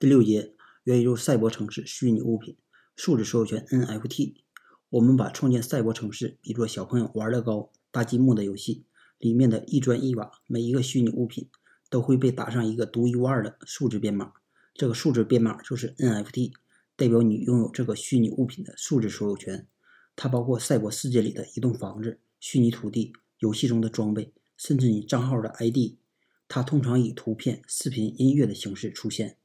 第六节元宇宙赛博城市虚拟物品数字所有权 NFT。我们把创建赛博城市比作小朋友玩乐高搭积木的游戏，里面的一砖一瓦，每一个虚拟物品都会被打上一个独一无二的数字编码。这个数字编码就是 NFT，代表你拥有这个虚拟物品的数字所有权。它包括赛博世界里的一栋房子、虚拟土地、游戏中的装备，甚至你账号的 ID。它通常以图片、视频、音乐的形式出现。